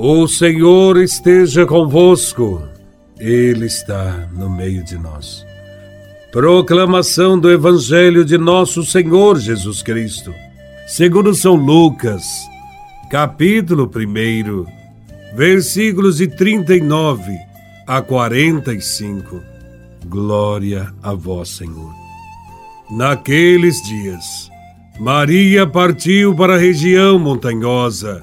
O Senhor esteja convosco, Ele está no meio de nós. Proclamação do Evangelho de Nosso Senhor Jesus Cristo, segundo São Lucas, capítulo 1, versículos de 39 a 45. Glória a Vós, Senhor. Naqueles dias, Maria partiu para a região montanhosa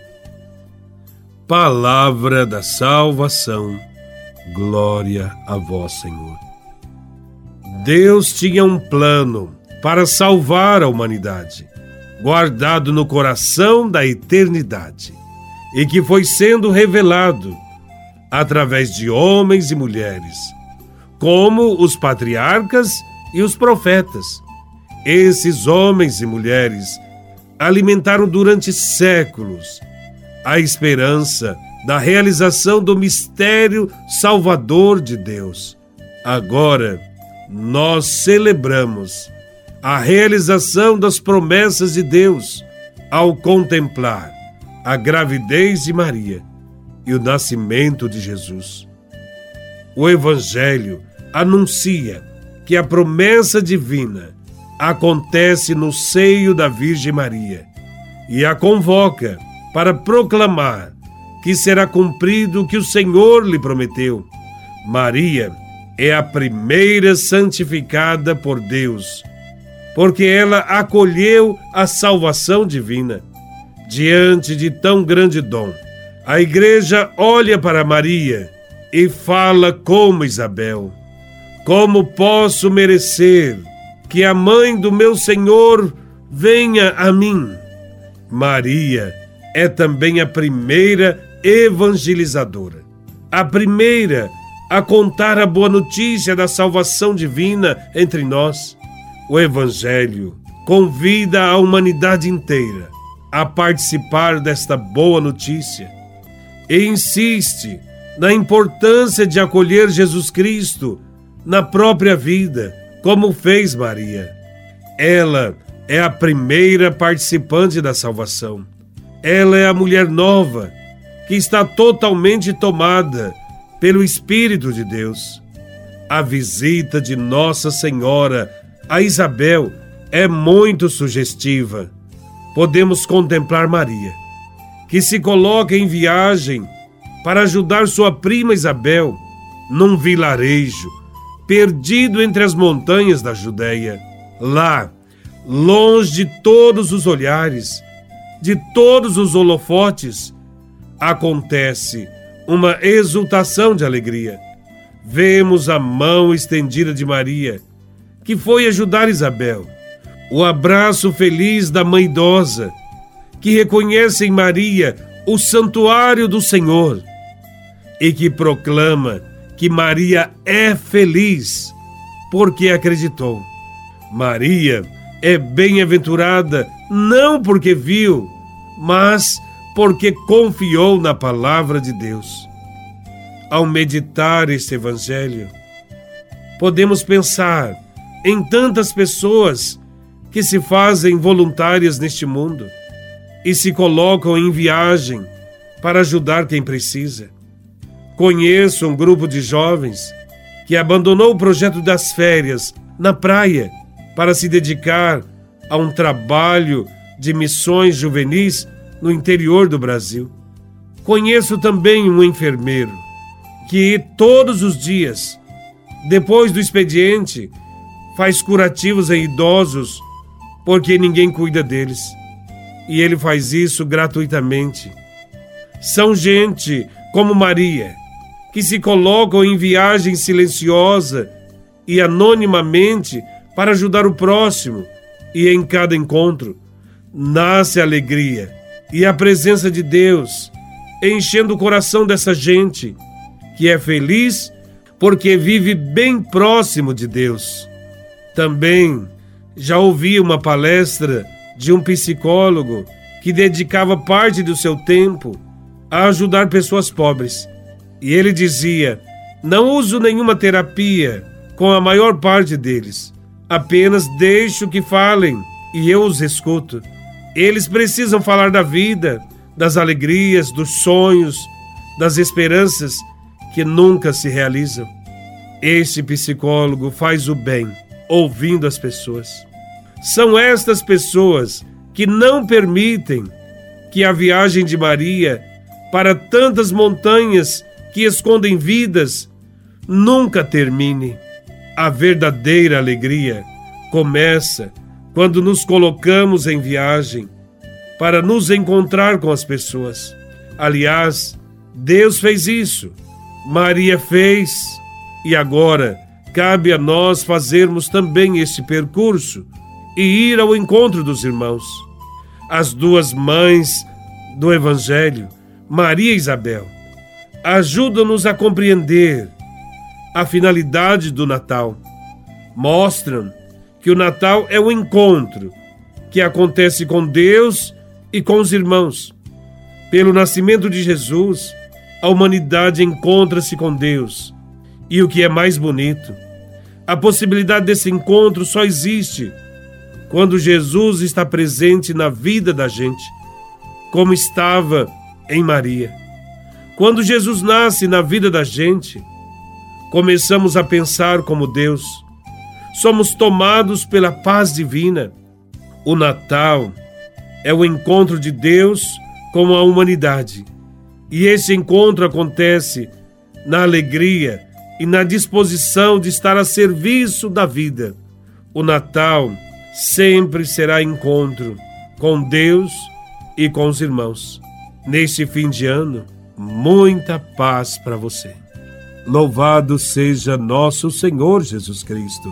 Palavra da salvação. Glória a vós, Senhor. Deus tinha um plano para salvar a humanidade, guardado no coração da eternidade, e que foi sendo revelado através de homens e mulheres, como os patriarcas e os profetas. Esses homens e mulheres alimentaram durante séculos a esperança da realização do mistério salvador de Deus. Agora, nós celebramos a realização das promessas de Deus ao contemplar a gravidez de Maria e o nascimento de Jesus. O Evangelho anuncia que a promessa divina acontece no seio da Virgem Maria e a convoca para proclamar que será cumprido o que o Senhor lhe prometeu. Maria é a primeira santificada por Deus, porque ela acolheu a salvação divina. Diante de tão grande dom, a igreja olha para Maria e fala como Isabel: Como posso merecer que a mãe do meu Senhor venha a mim? Maria é também a primeira evangelizadora, a primeira a contar a boa notícia da salvação divina entre nós. O Evangelho convida a humanidade inteira a participar desta boa notícia e insiste na importância de acolher Jesus Cristo na própria vida, como fez Maria. Ela é a primeira participante da salvação. Ela é a mulher nova que está totalmente tomada pelo Espírito de Deus. A visita de Nossa Senhora a Isabel é muito sugestiva. Podemos contemplar Maria, que se coloca em viagem para ajudar sua prima Isabel num vilarejo perdido entre as montanhas da Judéia. Lá, longe de todos os olhares, de todos os holofotes, acontece uma exultação de alegria. Vemos a mão estendida de Maria, que foi ajudar Isabel, o abraço feliz da mãe idosa, que reconhece em Maria o santuário do Senhor e que proclama que Maria é feliz porque acreditou. Maria é bem-aventurada não porque viu, mas porque confiou na palavra de Deus. Ao meditar este Evangelho, podemos pensar em tantas pessoas que se fazem voluntárias neste mundo e se colocam em viagem para ajudar quem precisa. Conheço um grupo de jovens que abandonou o projeto das férias na praia para se dedicar a um trabalho de missões juvenis no interior do Brasil. Conheço também um enfermeiro que todos os dias, depois do expediente, faz curativos em idosos porque ninguém cuida deles. E ele faz isso gratuitamente. São gente como Maria, que se colocam em viagem silenciosa e anonimamente para ajudar o próximo, e em cada encontro nasce a alegria e a presença de Deus, enchendo o coração dessa gente que é feliz porque vive bem próximo de Deus. Também já ouvi uma palestra de um psicólogo que dedicava parte do seu tempo a ajudar pessoas pobres. E ele dizia: Não uso nenhuma terapia com a maior parte deles. Apenas deixo que falem e eu os escuto. Eles precisam falar da vida, das alegrias, dos sonhos, das esperanças que nunca se realizam. Esse psicólogo faz o bem ouvindo as pessoas. São estas pessoas que não permitem que a viagem de Maria para tantas montanhas que escondem vidas nunca termine. A verdadeira alegria começa quando nos colocamos em viagem para nos encontrar com as pessoas. Aliás, Deus fez isso, Maria fez, e agora cabe a nós fazermos também esse percurso e ir ao encontro dos irmãos. As duas mães do Evangelho, Maria e Isabel, ajudam-nos a compreender a finalidade do Natal. Mostram que o Natal é o encontro que acontece com Deus e com os irmãos. Pelo nascimento de Jesus, a humanidade encontra-se com Deus. E o que é mais bonito, a possibilidade desse encontro só existe quando Jesus está presente na vida da gente, como estava em Maria. Quando Jesus nasce na vida da gente, começamos a pensar como Deus. Somos tomados pela paz divina. O Natal é o encontro de Deus com a humanidade. E esse encontro acontece na alegria e na disposição de estar a serviço da vida. O Natal sempre será encontro com Deus e com os irmãos. Neste fim de ano, muita paz para você. Louvado seja nosso Senhor Jesus Cristo,